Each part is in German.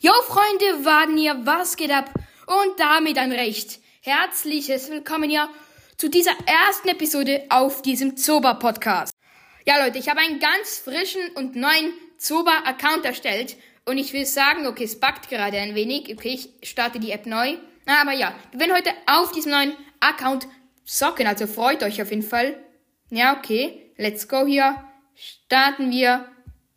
Jo Freunde, warten hier, was geht ab? Und damit ein recht herzliches Willkommen hier zu dieser ersten Episode auf diesem Zoba Podcast. Ja Leute, ich habe einen ganz frischen und neuen Zoba Account erstellt und ich will sagen, okay, es backt gerade ein wenig. Okay, ich starte die App neu. Aber ja, wir werden heute auf diesem neuen Account zocken, also freut euch auf jeden Fall. Ja, okay, let's go hier. Starten wir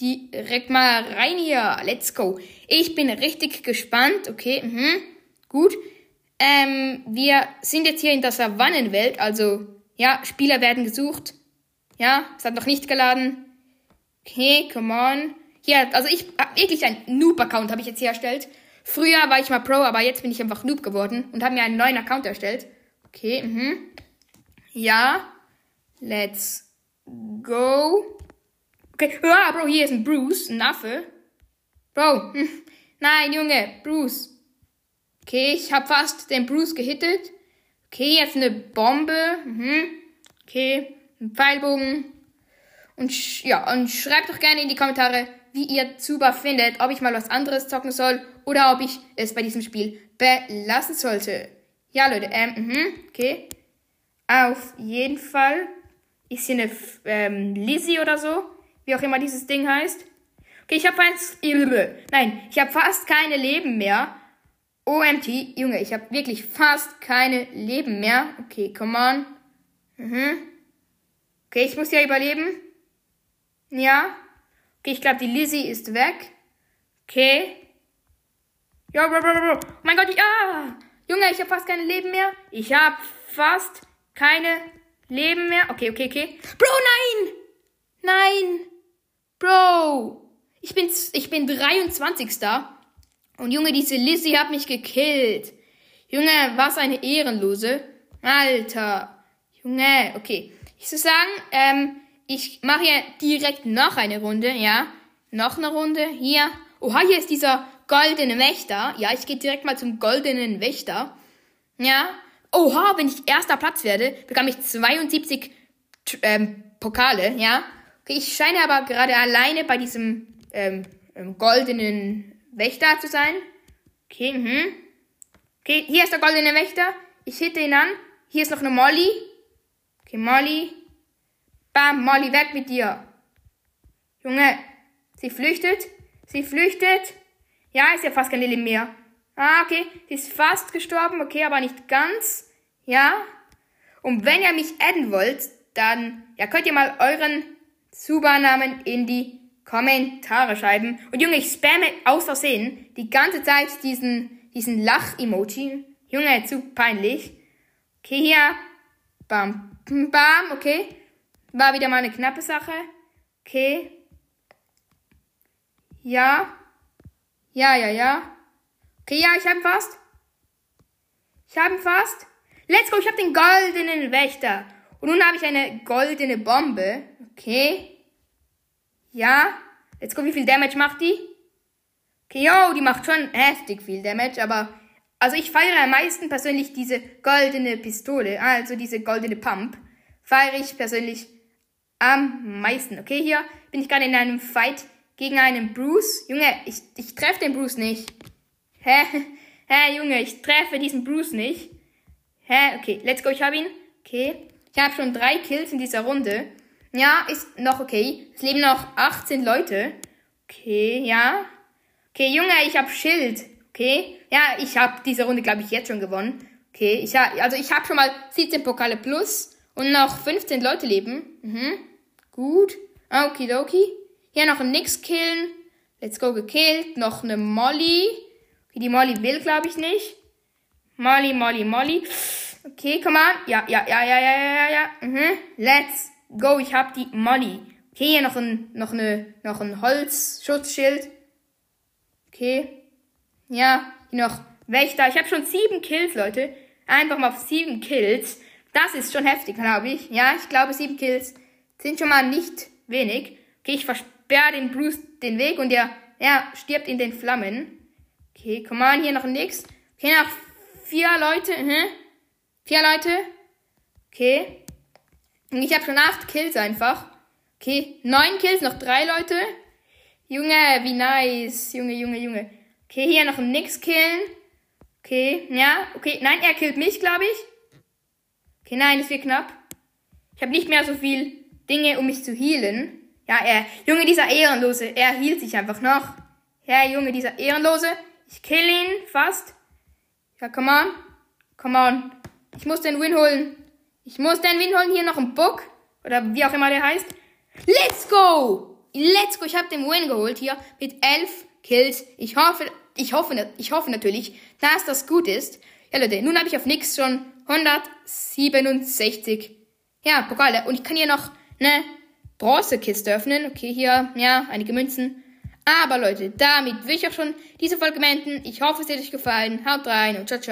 direkt mal rein hier. Let's go. Ich bin richtig gespannt. Okay, mhm. gut. Ähm, wir sind jetzt hier in der Savannenwelt. Also, ja, Spieler werden gesucht. Ja, es hat noch nicht geladen. Okay, come on. Hier, also ich habe wirklich einen Noob-Account habe ich jetzt hier erstellt. Früher war ich mal Pro, aber jetzt bin ich einfach Noob geworden und habe mir einen neuen Account erstellt. Okay, mhm. Ja, let's go. Okay, ja, Bro, hier ist ein Bruce, ein Affe. Bro, hm. nein, Junge, Bruce. Okay, ich habe fast den Bruce gehittet. Okay, jetzt eine Bombe. Mhm. Okay, ein Pfeilbogen. Und ja, und schreibt doch gerne in die Kommentare, wie ihr Zuba findet, ob ich mal was anderes zocken soll oder ob ich es bei diesem Spiel belassen sollte. Ja, Leute, ähm, mhm, okay. Auf jeden Fall ist hier eine ähm, Lizzie oder so wie auch immer dieses Ding heißt. Okay, ich habe fast, nein, ich habe fast keine Leben mehr. OMT, Junge, ich habe wirklich fast keine Leben mehr. Okay, come on. Mhm. Okay, ich muss ja überleben. Ja. Okay, ich glaube, die Lizzie ist weg. Okay. Ja, bro, bro, bro. Oh mein Gott, ja. Junge, ich habe fast keine Leben mehr. Ich habe fast keine Leben mehr. Okay, okay, okay. Bro, nein! Nein! Bro, ich bin, ich bin 23. Und Junge, diese Lizzie hat mich gekillt. Junge, was eine Ehrenlose. Alter. Junge, okay. Ich würde sagen, ähm, ich mache hier direkt noch eine Runde, ja. Noch eine Runde. Hier. Oha, hier ist dieser goldene Wächter. Ja, ich gehe direkt mal zum goldenen Wächter. Ja. Oha, wenn ich erster Platz werde, bekomme ich 72 ähm, Pokale, ja. Ich scheine aber gerade alleine bei diesem ähm, ähm, goldenen Wächter zu sein. Okay, mhm. Okay, hier ist der goldene Wächter. Ich hitte ihn an. Hier ist noch eine Molly. Okay, Molly. Bam, Molly, weg mit dir. Junge, sie flüchtet. Sie flüchtet. Ja, ist ja fast kein Leben mehr. Ah, okay. Sie ist fast gestorben. Okay, aber nicht ganz. Ja. Und wenn ihr mich adden wollt, dann ja, könnt ihr mal euren Zuba-Namen in die Kommentare schreiben. Und Junge, ich spamme aus Versehen die ganze Zeit diesen, diesen Lach-Emoji. Junge, zu peinlich. Okay, hier. Bam, bam, okay. War wieder mal eine knappe Sache. Okay. Ja. Ja, ja, ja. Okay, ja, ich hab fast. Ich hab ihn fast. Let's go, ich hab den goldenen Wächter. Und nun habe ich eine goldene Bombe. Okay. Ja. Jetzt guck, wie viel Damage macht die. Okay, yo, die macht schon heftig viel Damage, aber also ich feiere am meisten persönlich diese goldene Pistole, also diese goldene Pump. Feiere ich persönlich am meisten. Okay, hier bin ich gerade in einem Fight gegen einen Bruce. Junge, ich, ich treffe den Bruce nicht. Hä? Hä, Junge, ich treffe diesen Bruce nicht. Hä? Okay, let's go, ich habe ihn. Okay. Ich habe schon drei Kills in dieser Runde. Ja, ist noch okay. Es leben noch 18 Leute. Okay, ja. Okay, Junge, ich hab Schild. Okay. Ja, ich hab diese Runde, glaube ich, jetzt schon gewonnen. Okay, ich hab, also ich habe schon mal 17 Pokale plus und noch 15 Leute leben. Mhm. Gut. Okidoki. Hier noch ein Nix killen. Let's go gekillt. Noch eine Molly. Okay, die Molly will, glaube ich, nicht. Molly, Molly, Molly. Okay, komm on. Ja, ja, ja, ja, ja, ja, ja. Mhm. Let's Go, ich hab die Molly. Okay, hier noch ein, noch eine, noch ein Holzschutzschild. Okay. Ja, hier noch Wächter. Ich habe schon sieben Kills, Leute. Einfach mal auf sieben Kills. Das ist schon heftig, glaube ich. Ja, ich glaube, sieben Kills sind schon mal nicht wenig. Okay, ich versperre dem Bruce den Weg und er, er stirbt in den Flammen. Okay, komm mal, hier noch nix. Okay, noch vier Leute. Mhm. Vier Leute. Okay. Ich habe schon acht Kills einfach. Okay, neun Kills, noch drei Leute. Junge, wie nice. Junge, Junge, Junge. Okay, hier noch ein Nix killen. Okay, ja, okay. Nein, er killt mich, glaube ich. Okay, nein, das wird knapp. Ich habe nicht mehr so viel Dinge, um mich zu healen. Ja, er, Junge, dieser Ehrenlose, er hielt sich einfach noch. Ja, Junge, dieser Ehrenlose. Ich kill ihn fast. Ja, come on. Come on. Ich muss den Win holen. Ich muss den Win holen. Hier noch ein Book. Oder wie auch immer der heißt. Let's go! Let's go! Ich habe den Win geholt hier mit elf Kills. Ich hoffe, ich hoffe, ich hoffe natürlich, dass das gut ist. Ja, Leute, nun habe ich auf nix schon 167. Ja, Pokale. Und ich kann hier noch eine Bronzekiste öffnen. Okay, hier, ja, einige Münzen. Aber Leute, damit will ich auch schon diese Folge beenden. Ich hoffe, es hat euch gefallen. Haut rein und ciao, ciao.